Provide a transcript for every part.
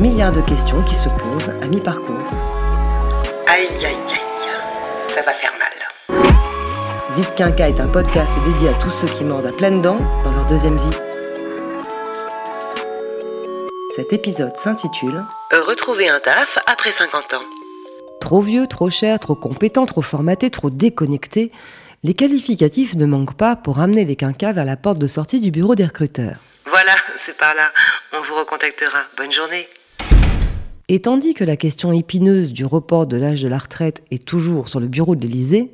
Milliards de questions qui se posent à mi-parcours. Aïe, aïe, aïe, ça va faire mal. Vite Quinca est un podcast dédié à tous ceux qui mordent à pleines dents dans leur deuxième vie. Cet épisode s'intitule Retrouver un taf après 50 ans. Trop vieux, trop cher, trop compétent, trop formaté, trop déconnecté, les qualificatifs ne manquent pas pour amener les quinquas vers la porte de sortie du bureau des recruteurs. Voilà, c'est par là. On vous recontactera. Bonne journée. Et tandis que la question épineuse du report de l'âge de la retraite est toujours sur le bureau de l'Élysée,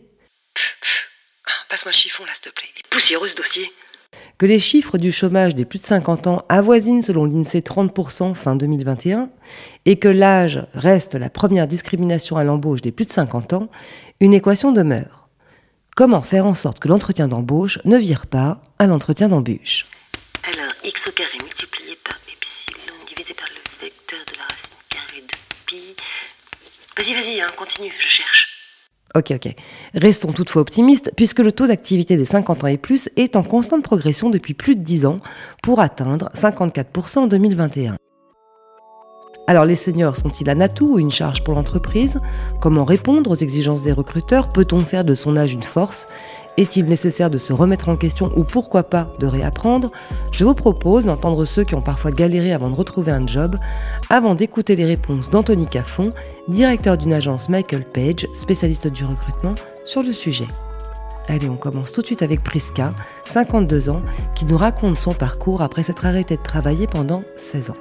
Passe-moi le chiffon là, s'il te plaît. Il est poussiéreux ce dossier. que les chiffres du chômage des plus de 50 ans avoisinent selon l'INSEE 30% fin 2021 et que l'âge reste la première discrimination à l'embauche des plus de 50 ans, une équation demeure. Comment faire en sorte que l'entretien d'embauche ne vire pas à l'entretien d'embûche Alors, x au carré multiplié Vas-y, hein, continue, je cherche. Ok, ok. Restons toutefois optimistes, puisque le taux d'activité des 50 ans et plus est en constante progression depuis plus de 10 ans, pour atteindre 54% en 2021. Alors les seniors sont-ils un atout ou une charge pour l'entreprise? Comment répondre aux exigences des recruteurs? Peut-on faire de son âge une force? Est-il nécessaire de se remettre en question ou pourquoi pas de réapprendre? Je vous propose d'entendre ceux qui ont parfois galéré avant de retrouver un job, avant d'écouter les réponses d'Anthony Caffon, directeur d'une agence Michael Page, spécialiste du recrutement, sur le sujet. Allez, on commence tout de suite avec Priska, 52 ans, qui nous raconte son parcours après s'être arrêtée de travailler pendant 16 ans.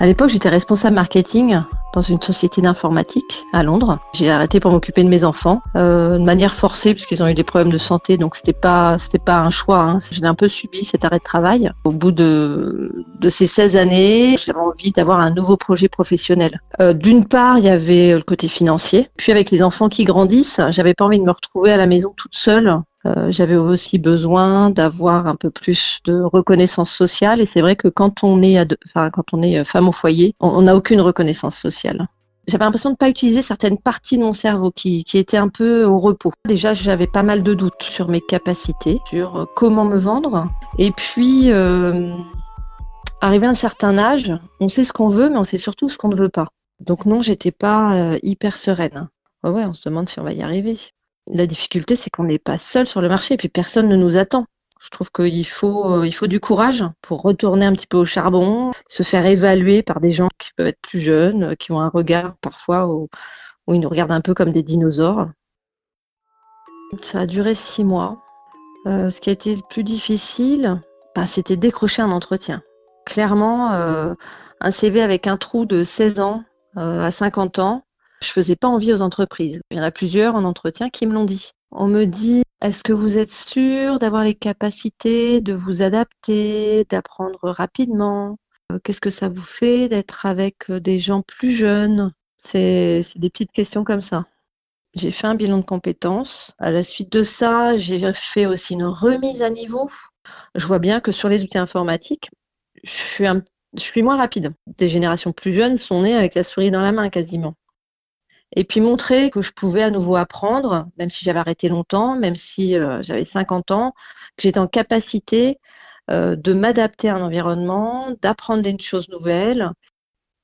À l'époque, j'étais responsable marketing dans une société d'informatique à Londres. J'ai arrêté pour m'occuper de mes enfants euh, de manière forcée puisqu'ils ont eu des problèmes de santé, donc c'était pas c'était pas un choix. Hein. J'ai un peu subi cet arrêt de travail. Au bout de de ces 16 années, j'avais envie d'avoir un nouveau projet professionnel. Euh, D'une part, il y avait le côté financier, puis avec les enfants qui grandissent, j'avais pas envie de me retrouver à la maison toute seule euh, j'avais aussi besoin d'avoir un peu plus de reconnaissance sociale et c'est vrai que quand on est euh, femme au foyer, on n'a aucune reconnaissance sociale. J'avais l'impression de pas utiliser certaines parties de mon cerveau qui, étaient un peu au repos. Déjà, j'avais pas mal de doutes sur mes capacités, sur euh, comment me vendre. Et puis, euh, arrivé à un certain âge, on sait ce qu'on veut, mais on sait surtout ce qu'on ne veut pas. Donc non, j'étais pas hyper sereine. Ouais, on se demande si on va y arriver. La difficulté, c'est qu'on n'est pas seul sur le marché et puis personne ne nous attend. Je trouve qu'il faut, euh, il faut du courage pour retourner un petit peu au charbon, se faire évaluer par des gens qui peuvent être plus jeunes, qui ont un regard parfois où, ils nous regardent un peu comme des dinosaures. Ça a duré six mois. Euh, ce qui a été le plus difficile, bah, c'était décrocher un entretien. Clairement, euh, un CV avec un trou de 16 ans à 50 ans, je faisais pas envie aux entreprises. Il y en a plusieurs en entretien qui me l'ont dit. On me dit, est-ce que vous êtes sûr d'avoir les capacités de vous adapter, d'apprendre rapidement? Euh, Qu'est-ce que ça vous fait d'être avec euh, des gens plus jeunes? C'est des petites questions comme ça. J'ai fait un bilan de compétences. À la suite de ça, j'ai fait aussi une remise à niveau. Je vois bien que sur les outils informatiques, je suis je suis moins rapide. Des générations plus jeunes sont nées avec la souris dans la main quasiment et puis montrer que je pouvais à nouveau apprendre, même si j'avais arrêté longtemps, même si euh, j'avais 50 ans, que j'étais en capacité euh, de m'adapter à un environnement, d'apprendre des choses nouvelles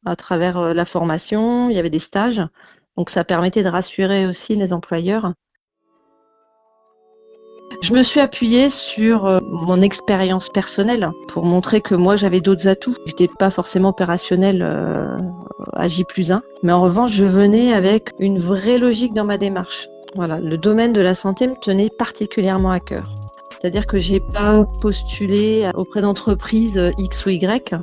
à travers euh, la formation, il y avait des stages, donc ça permettait de rassurer aussi les employeurs. Je me suis appuyée sur euh, mon expérience personnelle pour montrer que moi j'avais d'autres atouts. Je n'étais pas forcément opérationnelle euh, à J plus 1, mais en revanche je venais avec une vraie logique dans ma démarche. Voilà, le domaine de la santé me tenait particulièrement à cœur. C'est-à-dire que j'ai pas postulé auprès d'entreprises X ou Y.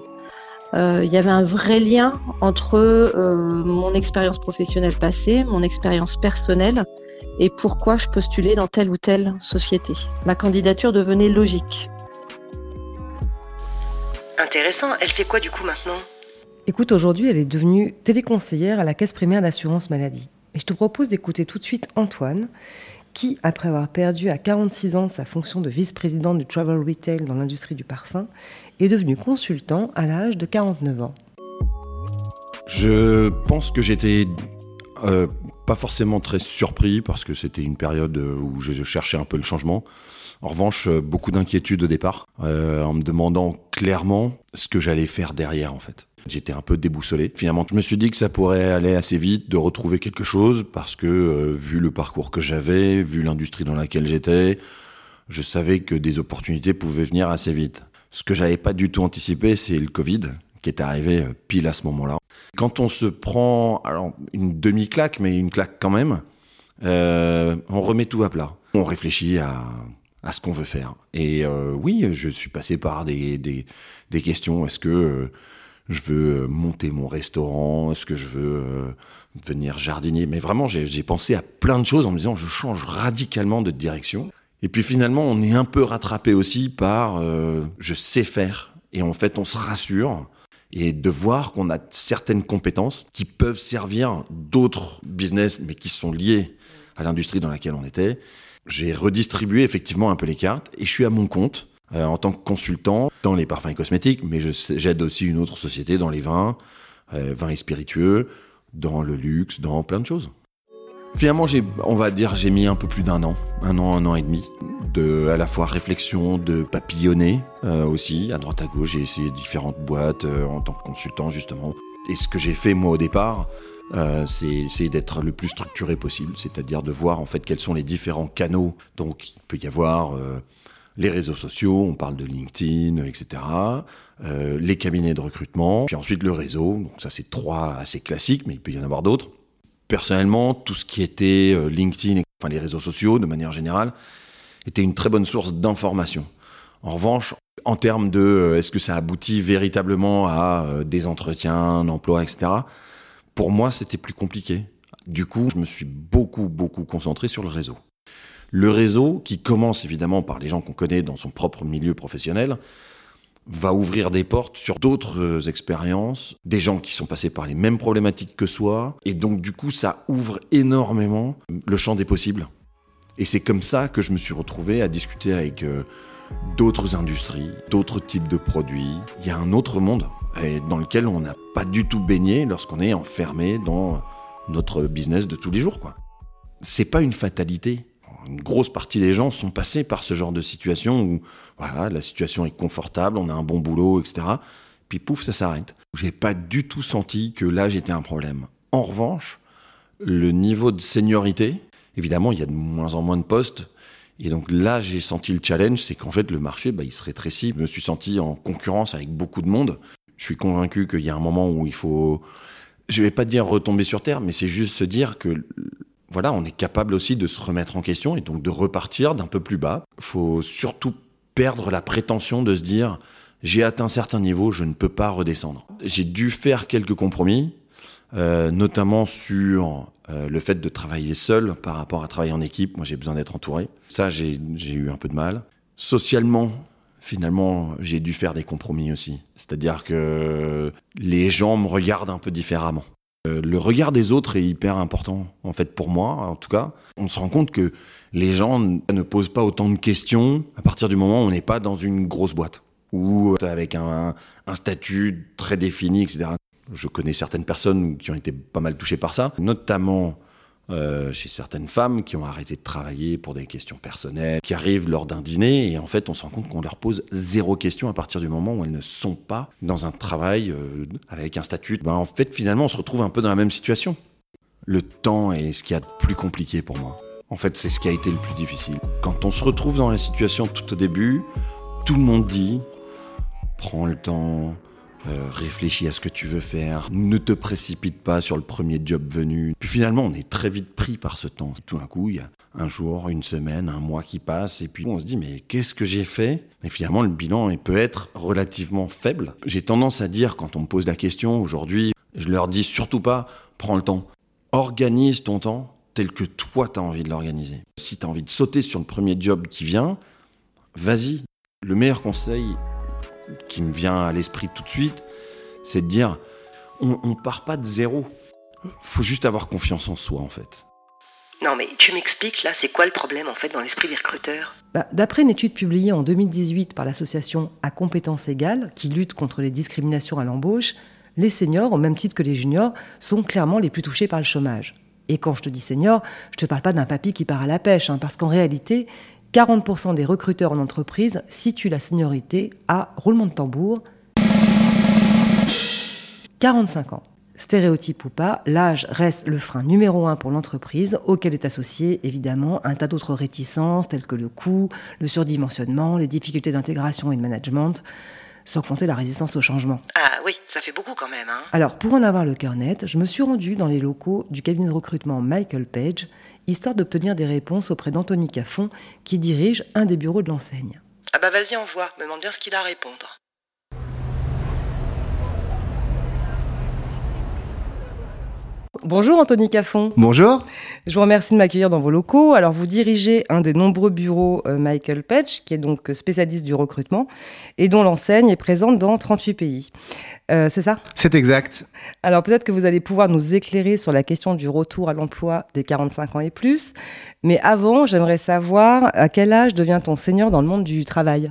Euh, il y avait un vrai lien entre euh, mon expérience professionnelle passée, mon expérience personnelle et pourquoi je postulais dans telle ou telle société. Ma candidature devenait logique. Intéressant. Elle fait quoi du coup maintenant? Écoute, aujourd'hui, elle est devenue téléconseillère à la Caisse primaire d'assurance maladie. Et je te propose d'écouter tout de suite Antoine, qui, après avoir perdu à 46 ans sa fonction de vice-président du travel retail dans l'industrie du parfum, est devenu consultant à l'âge de 49 ans. Je pense que j'étais euh, pas forcément très surpris parce que c'était une période où je cherchais un peu le changement. En revanche, euh, beaucoup d'inquiétude au départ, euh, en me demandant clairement ce que j'allais faire derrière en fait. J'étais un peu déboussolé. Finalement, je me suis dit que ça pourrait aller assez vite de retrouver quelque chose parce que euh, vu le parcours que j'avais, vu l'industrie dans laquelle j'étais, je savais que des opportunités pouvaient venir assez vite. Ce que j'avais pas du tout anticipé, c'est le Covid qui est arrivé euh, pile à ce moment-là. Quand on se prend alors une demi-claque, mais une claque quand même, euh, on remet tout à plat. On réfléchit à, à ce qu'on veut faire. Et euh, oui, je suis passé par des, des, des questions. Est-ce que euh, je veux monter mon restaurant? Est-ce que je veux devenir jardinier? Mais vraiment, j'ai pensé à plein de choses en me disant, je change radicalement de direction. Et puis finalement, on est un peu rattrapé aussi par je sais faire. Et en fait, on se rassure et de voir qu'on a certaines compétences qui peuvent servir d'autres business, mais qui sont liés à l'industrie dans laquelle on était. J'ai redistribué effectivement un peu les cartes et je suis à mon compte euh, en tant que consultant dans les parfums et cosmétiques, mais j'aide aussi une autre société dans les vins, euh, vins et spiritueux, dans le luxe, dans plein de choses. Finalement, j'ai, on va dire, j'ai mis un peu plus d'un an, un an, un an et demi, de à la fois réflexion, de papillonner euh, aussi, à droite à gauche. J'ai essayé différentes boîtes euh, en tant que consultant justement. Et ce que j'ai fait moi au départ, euh, c'est d'être le plus structuré possible, c'est-à-dire de voir en fait quels sont les différents canaux. Donc, il peut y avoir euh, les réseaux sociaux, on parle de LinkedIn, etc. euh, les cabinets de recrutement, puis ensuite le réseau. Donc ça, c'est trois assez classiques, mais il peut y en avoir d'autres. Personnellement, tout ce qui était euh, LinkedIn, enfin les réseaux sociaux de manière générale, était une très bonne source d'information. En revanche, en termes de euh, est-ce que ça aboutit véritablement à euh, des entretiens, un emploi, etc., pour moi, c'était plus compliqué. Du coup, je me suis beaucoup, beaucoup concentré sur le réseau. Le réseau, qui commence évidemment par les gens qu'on connaît dans son propre milieu professionnel, va ouvrir des portes sur d'autres euh, expériences, des gens qui sont passés par les mêmes problématiques que soi, et donc du coup ça ouvre énormément le champ des possibles. Et c'est comme ça que je me suis retrouvé à discuter avec euh, d'autres industries, d'autres types de produits. Il y a un autre monde dans lequel on n'a pas du tout baigné lorsqu'on est enfermé dans notre business de tous les jours. C'est pas une fatalité. Une grosse partie des gens sont passés par ce genre de situation où voilà, la situation est confortable, on a un bon boulot, etc. Puis pouf, ça s'arrête. J'ai pas du tout senti que là j'étais un problème. En revanche, le niveau de seniorité, évidemment, il y a de moins en moins de postes. Et donc là, j'ai senti le challenge, c'est qu'en fait, le marché, bah, il se rétrécit. Je me suis senti en concurrence avec beaucoup de monde. Je suis convaincu qu'il y a un moment où il faut, je vais pas dire retomber sur terre, mais c'est juste se dire que voilà, on est capable aussi de se remettre en question et donc de repartir d'un peu plus bas. Faut surtout perdre la prétention de se dire j'ai atteint certains niveaux, je ne peux pas redescendre. J'ai dû faire quelques compromis, euh, notamment sur euh, le fait de travailler seul par rapport à travailler en équipe. Moi, j'ai besoin d'être entouré. Ça, j'ai eu un peu de mal. Socialement, finalement, j'ai dû faire des compromis aussi. C'est-à-dire que les gens me regardent un peu différemment. Euh, le regard des autres est hyper important, en fait, pour moi, en tout cas. On se rend compte que les gens ne posent pas autant de questions à partir du moment où on n'est pas dans une grosse boîte ou avec un, un statut très défini, etc. Je connais certaines personnes qui ont été pas mal touchées par ça, notamment euh, chez certaines femmes qui ont arrêté de travailler pour des questions personnelles, qui arrivent lors d'un dîner et en fait on se rend compte qu'on leur pose zéro question à partir du moment où elles ne sont pas dans un travail euh, avec un statut. Ben, en fait finalement on se retrouve un peu dans la même situation. Le temps est ce qu'il y a de plus compliqué pour moi. En fait c'est ce qui a été le plus difficile. Quand on se retrouve dans la situation tout au début, tout le monde dit prends le temps, euh, réfléchis à ce que tu veux faire, ne te précipite pas sur le premier job venu. Puis finalement, on est très vite pris par ce temps. Tout d'un coup, il y a un jour, une semaine, un mois qui passe, et puis on se dit, mais qu'est-ce que j'ai fait? Et finalement, le bilan il peut être relativement faible. J'ai tendance à dire, quand on me pose la question aujourd'hui, je leur dis surtout pas, prends le temps. Organise ton temps tel que toi, tu as envie de l'organiser. Si tu as envie de sauter sur le premier job qui vient, vas-y. Le meilleur conseil, qui me vient à l'esprit tout de suite, c'est de dire on, on part pas de zéro. Faut juste avoir confiance en soi en fait. Non, mais tu m'expliques là, c'est quoi le problème en fait dans l'esprit des recruteurs? Bah, D'après une étude publiée en 2018 par l'association À compétences égales, qui lutte contre les discriminations à l'embauche, les seniors, au même titre que les juniors, sont clairement les plus touchés par le chômage. Et quand je te dis senior, je te parle pas d'un papy qui part à la pêche, hein, parce qu'en réalité, 40% des recruteurs en entreprise situent la seniorité à roulement de tambour 45 ans. Stéréotype ou pas, l'âge reste le frein numéro un pour l'entreprise, auquel est associé évidemment un tas d'autres réticences telles que le coût, le surdimensionnement, les difficultés d'intégration et de management, sans compter la résistance au changement. Ah oui, ça fait beaucoup quand même, hein Alors, pour en avoir le cœur net, je me suis rendue dans les locaux du cabinet de recrutement Michael Page, histoire d'obtenir des réponses auprès d'Anthony Caffon, qui dirige un des bureaux de l'enseigne. Ah bah vas-y, envoie, me demande bien ce qu'il a à répondre. Bonjour Anthony Caffon. Bonjour. Je vous remercie de m'accueillir dans vos locaux. Alors, vous dirigez un des nombreux bureaux euh, Michael Page, qui est donc spécialiste du recrutement et dont l'enseigne est présente dans 38 pays. Euh, c'est ça? C'est exact. Alors, peut-être que vous allez pouvoir nous éclairer sur la question du retour à l'emploi des 45 ans et plus. Mais avant, j'aimerais savoir à quel âge devient-on senior dans le monde du travail?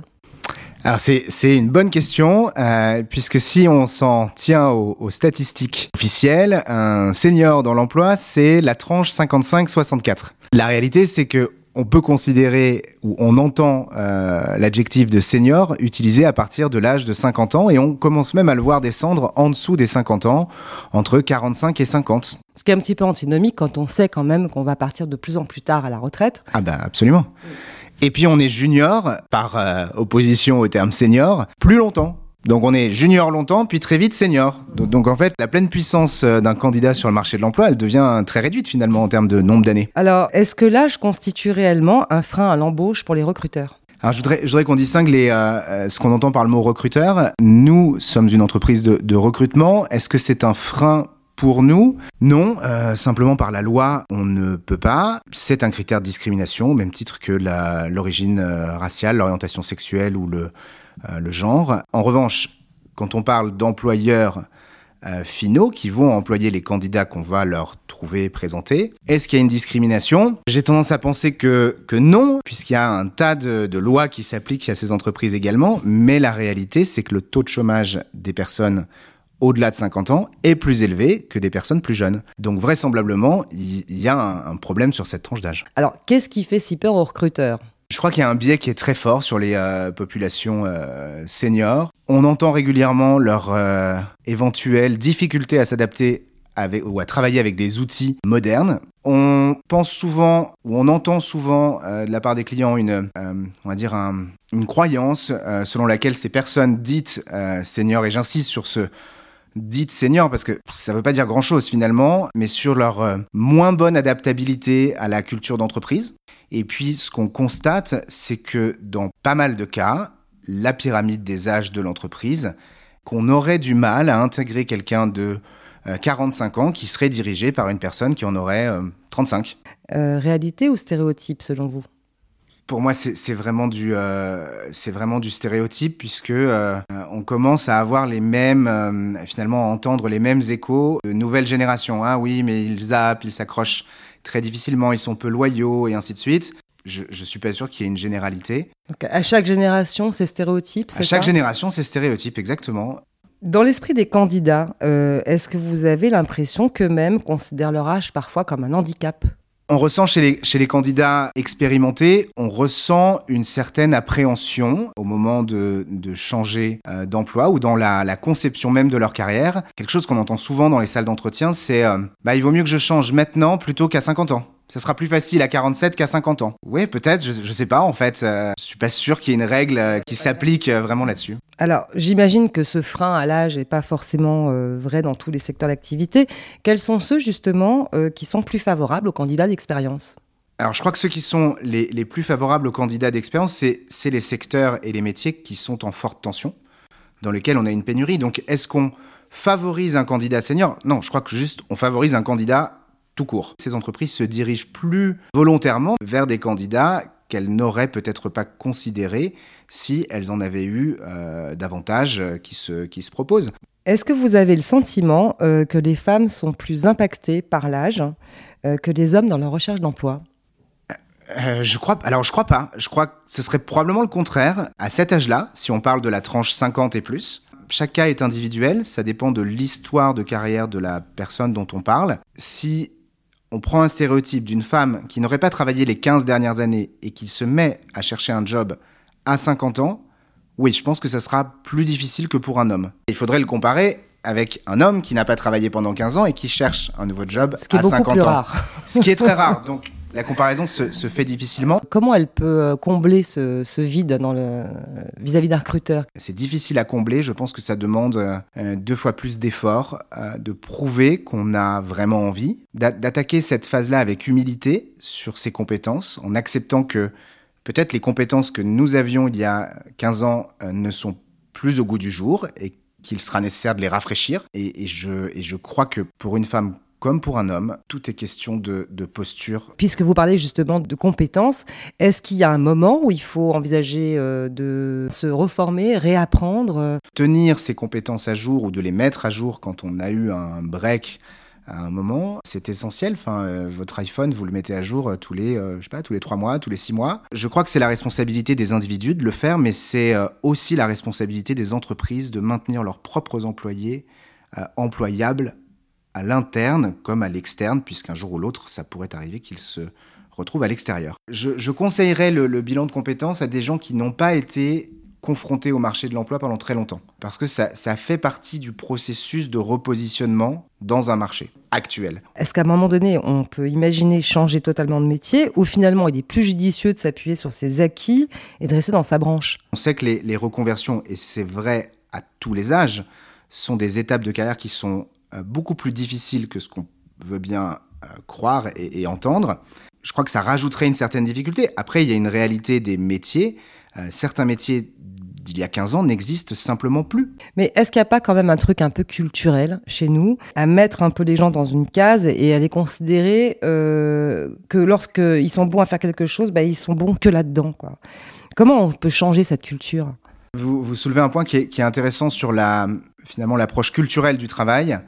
Alors c'est c'est une bonne question euh, puisque si on s'en tient aux, aux statistiques officielles, un senior dans l'emploi c'est la tranche 55-64. La réalité c'est que on peut considérer ou on entend euh, l'adjectif de senior utilisé à partir de l'âge de 50 ans et on commence même à le voir descendre en dessous des 50 ans, entre 45 et 50. Ce qui est un petit peu antinomique quand on sait quand même qu'on va partir de plus en plus tard à la retraite. Ah bah absolument. Et puis on est junior, par euh, opposition au terme senior, plus longtemps. Donc on est junior longtemps, puis très vite senior. Donc, donc, en fait, la pleine puissance euh, d'un candidat sur le marché de l'emploi, elle devient très réduite finalement en termes de nombre d'années. Alors, est-ce que l'âge constitue réellement un frein à l'embauche pour les recruteurs? Alors je voudrais, qu'on distingue les, euh, euh, ce qu'on entend par le mot recruteur. Nous sommes une entreprise de, de recrutement. Est-ce que c'est un frein pour nous, non, euh, simplement par la loi, on ne peut pas. C'est un critère de discrimination, au même titre que l'origine euh, raciale, l'orientation sexuelle ou le, euh, le genre. En revanche, quand on parle d'employeurs finaux qui vont employer les candidats qu'on va leur trouver, présenter. Est-ce qu'il y a une discrimination? J'ai tendance à penser que, non, puisqu'il y a un tas de lois qui s'appliquent à ces entreprises également, mais la réalité, c'est que le taux de chômage des personnes au-delà de 50 ans est plus élevé que des personnes plus jeunes. Donc vraisemblablement, il y a un, un problème sur cette tranche d'âge. Alors, qu'est-ce qui fait si peur aux recruteurs? Je crois qu'il y a un biais qui est très fort sur les euh, populations euh, seniors. On entend régulièrement leur euh, éventuelle difficulté à s'adapter avec, ou à travailler avec des outils modernes. On pense souvent, ou on entend souvent euh, de la part des clients une, on va dire un- une croyance selon laquelle ces personnes dites seniors, et j'insiste sur ce dites seniors parce que ça veut pas dire grand chose finalement, mais sur leur euh, moins bonne adaptabilité à la culture d'entreprise. Et puis, ce qu'on constate, c'est que dans pas mal de cas, la pyramide des âges de l'entreprise, qu'on aurait du mal à intégrer quelqu'un de euh, 45 ans qui serait dirigé par une personne qui en aurait euh, 35. Euh, Réalité ou stéréotype selon vous? Pour moi, c'est vraiment du, euh, c'est vraiment du stéréotype puisque euh, on commence à avoir les mêmes, euh, finalement, à entendre les mêmes échos de nouvelles générations. Ah oui, mais ils zappent, ils s'accrochent très difficilement, ils sont peu loyaux et ainsi de suite. Je, je suis pas sûr qu'il y ait une généralité. Donc, À chaque génération, c'est stéréotype, À chaque ça? génération, c'est stéréotype, exactement. Dans l'esprit des candidats, est-ce que vous avez l'impression qu'eux-mêmes considèrent leur âge parfois comme un handicap? On ressent chez les, chez les candidats expérimentés, on ressent une certaine appréhension au moment de, de changer euh, d'emploi ou dans la, la conception même de leur carrière. Quelque chose qu'on entend souvent dans les salles d'entretien, c'est euh, bah, il vaut mieux que je change maintenant plutôt qu'à 50 ans. Ça sera plus facile à 47 qu'à 50 ans. Oui, peut-être, je, je sais pas en fait. Euh, je suis pas sûr qu'il y ait une règle euh, qui s'applique vraiment là-dessus. Alors, j'imagine que ce frein à l'âge n'est pas forcément euh, vrai dans tous les secteurs d'activité. Quels sont ceux, justement, euh, qui sont plus favorables aux candidats d'expérience? Alors, je crois que ceux qui sont les, les plus favorables aux candidats d'expérience, c'est les secteurs et les métiers qui sont en forte tension, dans lesquels on a une pénurie. Donc, est-ce qu'on favorise un candidat senior? Non, je crois que juste on favorise un candidat tout court. Ces entreprises se dirigent plus volontairement vers des candidats qu'elles n'auraient peut-être pas considéré si elles en avaient eu euh, davantage qui se, qui se proposent. Est-ce que vous avez le sentiment euh, que les femmes sont plus impactées par l'âge euh, que les hommes dans leur recherche d'emploi? Euh, je crois, alors je crois pas. Je crois que ce serait probablement le contraire. À cet âge-là, si on parle de la tranche 50 et plus, chaque cas est individuel. Ça dépend de l'histoire de carrière de la personne dont on parle. Si on prend un stéréotype d'une femme qui n'aurait pas travaillé les 15 dernières années et qui se met à chercher un job à 50 ans, oui, je pense que ça sera plus difficile que pour un homme. Il faudrait le comparer avec un homme qui n'a pas travaillé pendant 15 ans et qui cherche un nouveau job Ce qui est à beaucoup 50 plus ans. rare. Ce qui est très rare. Donc la comparaison se, se fait difficilement. Comment elle peut euh, combler ce, ce vide dans le vis-à-vis d'un recruteur? C'est difficile à combler. Je pense que ça demande euh, deux fois plus d'efforts, euh, de prouver qu'on a vraiment envie, d'a- d'attaquer cette phase-là avec humilité sur ses compétences, en acceptant que peut-être les compétences que nous avions il y a 15 ans euh, ne sont plus au goût du jour et qu'il sera nécessaire de les rafraîchir. Et, et je, et je crois que pour une femme comme pour un homme, tout est question de, de posture. Puisque vous parlez justement de compétences, est-ce qu'il y a un moment où il faut envisager euh, de se reformer, réapprendre? Tenir ses compétences à jour ou de les mettre à jour quand on a eu un break à un moment, c'est essentiel. Enfin, euh, votre iPhone, vous le mettez à jour euh, tous les, euh, je sais pas, tous les trois mois, tous les six mois. Je crois que c'est la responsabilité des individus de le faire, mais c'est aussi la responsabilité des entreprises de maintenir leurs propres employés employables à l'interne comme à l'externe, puisqu'un jour ou l'autre, ça pourrait arriver qu'ils se retrouvent à l'extérieur. Je, je conseillerais le, le bilan de compétences à des gens qui n'ont pas été confrontés au marché de l'emploi pendant très longtemps. Parce que ça, ça fait partie du processus de repositionnement dans un marché actuel. Est-ce qu'à un moment donné, on peut imaginer changer totalement de métier ou finalement il est plus judicieux de s'appuyer sur ses acquis et de rester dans sa branche? On sait que les, les reconversions, et c'est vrai à tous les âges, sont des étapes de carrière qui sont beaucoup plus difficiles que ce qu'on veut bien euh, croire et, et entendre. Je crois que ça rajouterait une certaine difficulté. Après, il y a une réalité des métiers. Euh, certains métiers d'il y a 15 ans n'existent simplement plus. Mais est-ce qu'il n'y a pas quand même un truc un peu culturel chez nous, à mettre un peu les gens dans une case et à les considérer euh, que lorsqu'ils sont bons à faire quelque chose, bah, ils sont bons que là-dedans quoi? Comment on peut changer cette culture? Vous, vous soulevez un point qui est, qui est intéressant sur la, finalement l'approche culturelle du travail.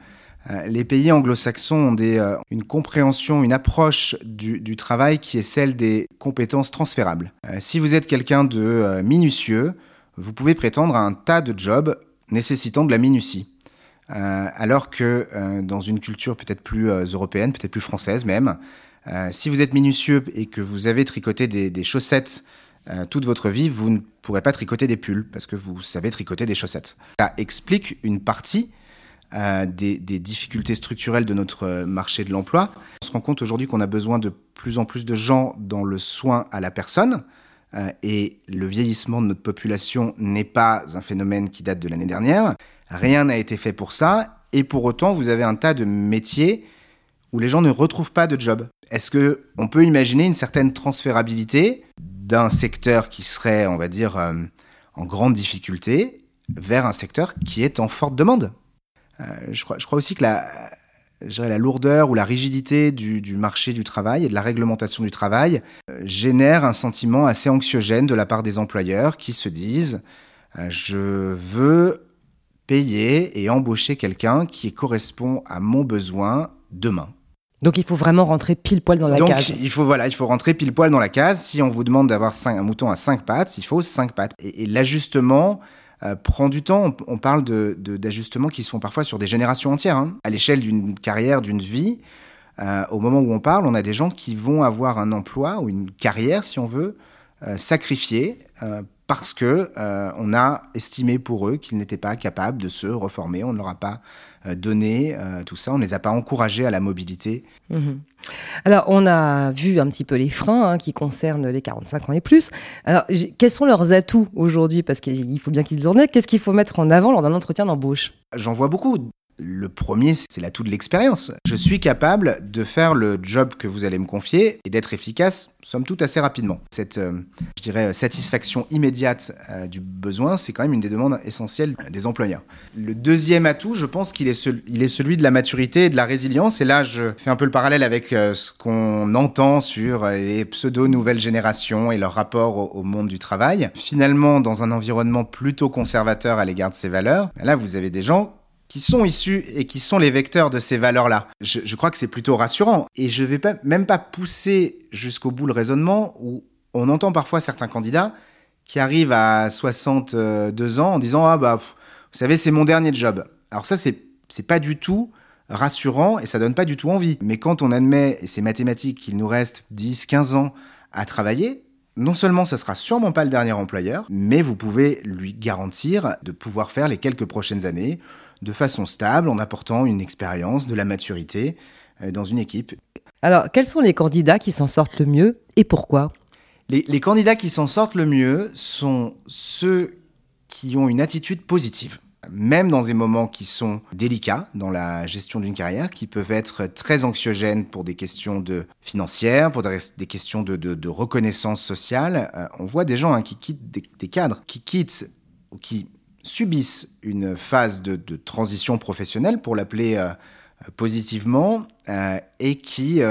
Euh, les pays anglo-saxons ont euh, une compréhension, une approche du, travail qui est celle des compétences transférables. Euh, si vous êtes quelqu'un de minutieux, vous pouvez prétendre à un tas de jobs nécessitant de la minutie. Alors que dans une culture peut-être plus européenne, peut-être plus française même, si vous êtes minutieux et que vous avez tricoté des chaussettes euh, toute votre vie, vous ne pourrez pas tricoter des pulls parce que vous savez tricoter des chaussettes. Ça explique une partie euh, des, difficultés structurelles de notre euh, marché de l'emploi. On se rend compte aujourd'hui qu'on a besoin de plus en plus de gens dans le soin à la personne. Et le vieillissement de notre population n'est pas un phénomène qui date de l'année dernière. Rien n'a été fait pour ça. Et pour autant, vous avez un tas de métiers où les gens ne retrouvent pas de job. Est-ce que on peut imaginer une certaine transférabilité d'un secteur qui serait, on va dire, euh, en grande difficulté vers un secteur qui est en forte demande Euh, je, crois, je crois aussi que la, la lourdeur ou la rigidité du, du marché du travail et de la réglementation du travail euh, génère un sentiment assez anxiogène de la part des employeurs qui se disent je veux payer et embaucher quelqu'un qui correspond à mon besoin demain. Donc il faut vraiment rentrer pile poil dans la Donc case. il faut voilà, il faut rentrer pile poil dans la case. Si on vous demande d'avoir un mouton à cinq pattes, il faut cinq pattes. Et, et l'ajustement euh, prend du temps. On, on parle de de- d'ajustements qui se font parfois sur des générations entières. hein. À l'échelle d'une carrière, d'une vie, euh, au moment où on parle, on a des gens qui vont avoir un emploi ou une carrière, si on veut, euh, sacrifiée parce que on a estimé pour eux qu'ils n'étaient pas capables de se reformer. On ne leur a pas euh, donné euh, tout ça. On ne les a pas encouragés à la mobilité Mhm. Alors, on a vu un petit peu les freins hein, qui concernent les 45 ans et plus. Alors, quels sont leurs atouts aujourd'hui? Parce qu'il faut bien qu'ils en aient. Qu'est-ce qu'il faut mettre en avant lors d'un entretien d'embauche? J'en vois beaucoup. Le premier, c'est l'atout de l'expérience. Je suis capable de faire le job que vous allez me confier et d'être efficace, somme toute, assez rapidement. Cette, euh, je dirais, satisfaction immédiate euh, du besoin, c'est quand même une des demandes essentielles des employeurs. Le deuxième atout, je pense qu'il est, est celui de la maturité et de la résilience. Et là, je fais un peu le parallèle avec euh, ce qu'on entend sur les pseudo-nouvelles générations et leur rapport au monde du travail. Finalement, dans un environnement plutôt conservateur à l'égard de ces valeurs, là, vous avez des gens qui sont issus et qui sont les vecteurs de ces valeurs-là. Je, crois que c'est plutôt rassurant. Et je ne vais pas, même pas pousser jusqu'au bout le raisonnement où on entend parfois certains candidats qui arrivent à 62 ans en disant Ah bah, vous savez, c'est mon dernier job. Alors ça, c'est, c'est pas du tout rassurant et ça donne pas du tout envie. Mais quand on admet, et c'est mathématique, qu'il nous reste 10, 15 ans à travailler, non seulement ce sera sûrement pas le dernier employeur, mais vous pouvez lui garantir de pouvoir faire les quelques prochaines années de façon stable en apportant une expérience, de la maturité euh, dans une équipe. Alors, quels sont les candidats qui s'en sortent le mieux et pourquoi? Les, les, candidats qui s'en sortent le mieux sont ceux qui ont une attitude positive, même dans des moments qui sont délicats dans la gestion d'une carrière, qui peuvent être très anxiogènes pour des questions de financières, pour des, questions de, reconnaissance sociale. Euh, on voit des gens hein, qui quittent des, cadres, qui quittent ou qui subissent une phase de, transition professionnelle, pour l'appeler euh, positivement, euh, et qui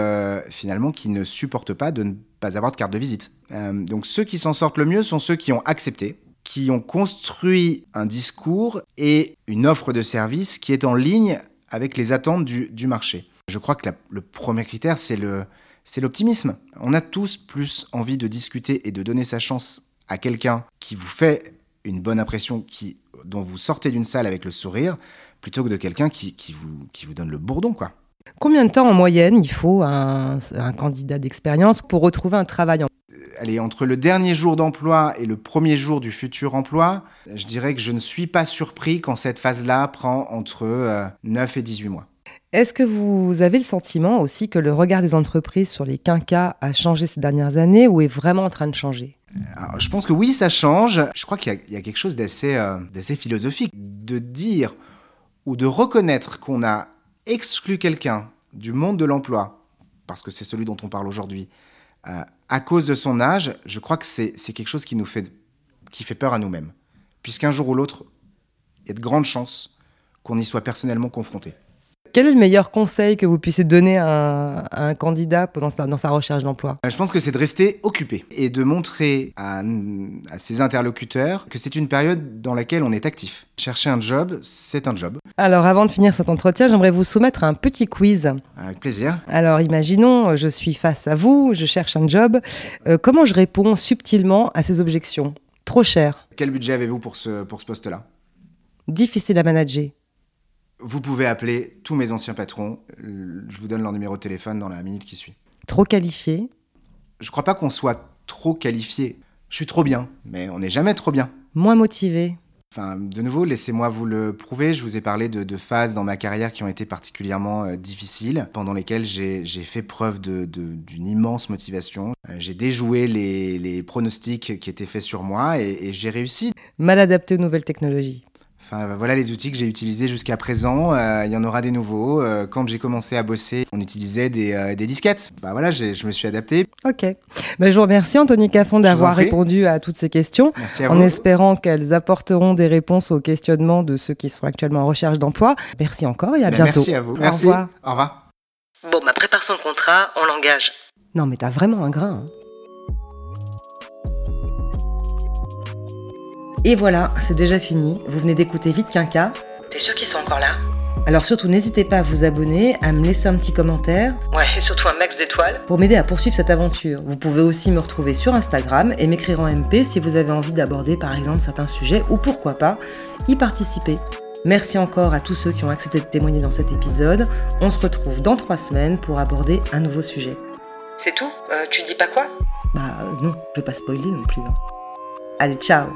finalement qui ne supportent pas de ne pas avoir de carte de visite. Donc ceux qui s'en sortent le mieux sont ceux qui ont accepté, qui ont construit un discours et une offre de service qui est en ligne avec les attentes du, marché. Je crois que le premier critère, c'est le, c'est l'optimisme. On a tous plus envie de discuter et de donner sa chance à quelqu'un qui vous fait une bonne impression, qui, dont vous sortez d'une salle avec le sourire, plutôt que de quelqu'un qui, qui, vous, qui vous donne le bourdon, quoi. Combien de temps en moyenne il faut un, un candidat d'expérience pour retrouver un travail. Allez, entre le dernier jour d'emploi et le premier jour du futur emploi, je dirais que je ne suis pas surpris quand cette phase-là prend entre euh, 9 et 18 mois. Est-ce que vous avez le sentiment aussi que le regard des entreprises sur les quinquas a changé ces dernières années ou est vraiment en train de changer? Alors, je pense que oui, ça change. Je crois qu'il y, y, a quelque chose d'assez euh, philosophique. De dire ou de reconnaître qu'on a exclu quelqu'un du monde de l'emploi, parce que c'est celui dont on parle aujourd'hui, euh, à cause de son âge, je crois que c'est quelque chose qui nous fait, fait peur à nous-mêmes. Puisqu'un jour ou l'autre, il y a de grandes chances qu'on y soit personnellement confronté. Quel est le meilleur conseil que vous puissiez donner à un, à un candidat dans sa, dans sa recherche d'emploi? Je pense que c'est de rester occupé et de montrer à, à, ses interlocuteurs que c'est une période dans laquelle on est actif. Chercher un job, c'est un job. Alors avant de finir cet entretien, j'aimerais vous soumettre un petit quiz. Avec plaisir. Alors imaginons, je suis face à vous, je cherche un job. Euh, comment je réponds subtilement à ces objections? Trop cher. Quel budget avez-vous pour ce, pour ce poste-là? Difficile à manager. Vous pouvez appeler tous mes anciens patrons. Je vous donne leur numéro de téléphone dans la minute qui suit. Trop qualifié Je crois pas qu'on soit trop qualifié. Je suis trop bien, mais on n'est jamais trop bien. Moins motivé Enfin, de nouveau, laissez-moi vous le prouver. Je vous ai parlé de, de, phases dans ma carrière qui ont été particulièrement euh, difficiles, pendant lesquelles j'ai fait preuve d'une immense motivation. Euh, j'ai déjoué les, les, pronostics qui étaient faits sur moi et, et j'ai réussi. Mal adapté aux nouvelles technologies. Enfin, voilà les outils que j'ai utilisés jusqu'à présent. Euh, il y en aura des nouveaux. Euh, quand j'ai commencé à bosser, on utilisait des, euh, des disquettes. Enfin, voilà, je me suis adapté. Ok. Ben, je vous remercie, Anthony Caffon, d'avoir répondu à toutes ces questions. Merci à en espérant qu'elles apporteront des réponses aux questionnements de ceux qui sont actuellement en recherche d'emploi. Merci encore et à Ben, bientôt. Merci à vous. Au Merci. revoir. Au revoir. Bon, bah prépare son contrat, on l'engage. Non, mais t'as vraiment un grain. Hein. Et voilà, c'est déjà fini. Vous venez d'écouter Vite Quinca. T'es sûr qu'ils sont encore là? Alors surtout, n'hésitez pas à vous abonner, à me laisser un petit commentaire Ouais, et surtout un max d'étoiles. pour m'aider à poursuivre cette aventure. Vous pouvez aussi me retrouver sur Instagram et m'écrire en MP si vous avez envie d'aborder par exemple certains sujets ou pourquoi pas y participer. Merci encore à tous ceux qui ont accepté de témoigner dans cet épisode. On se retrouve dans trois semaines pour aborder un nouveau sujet. C'est tout? Euh, Tu dis pas quoi? Bah euh, non, je vais pas spoiler non plus. hein. Allez, ciao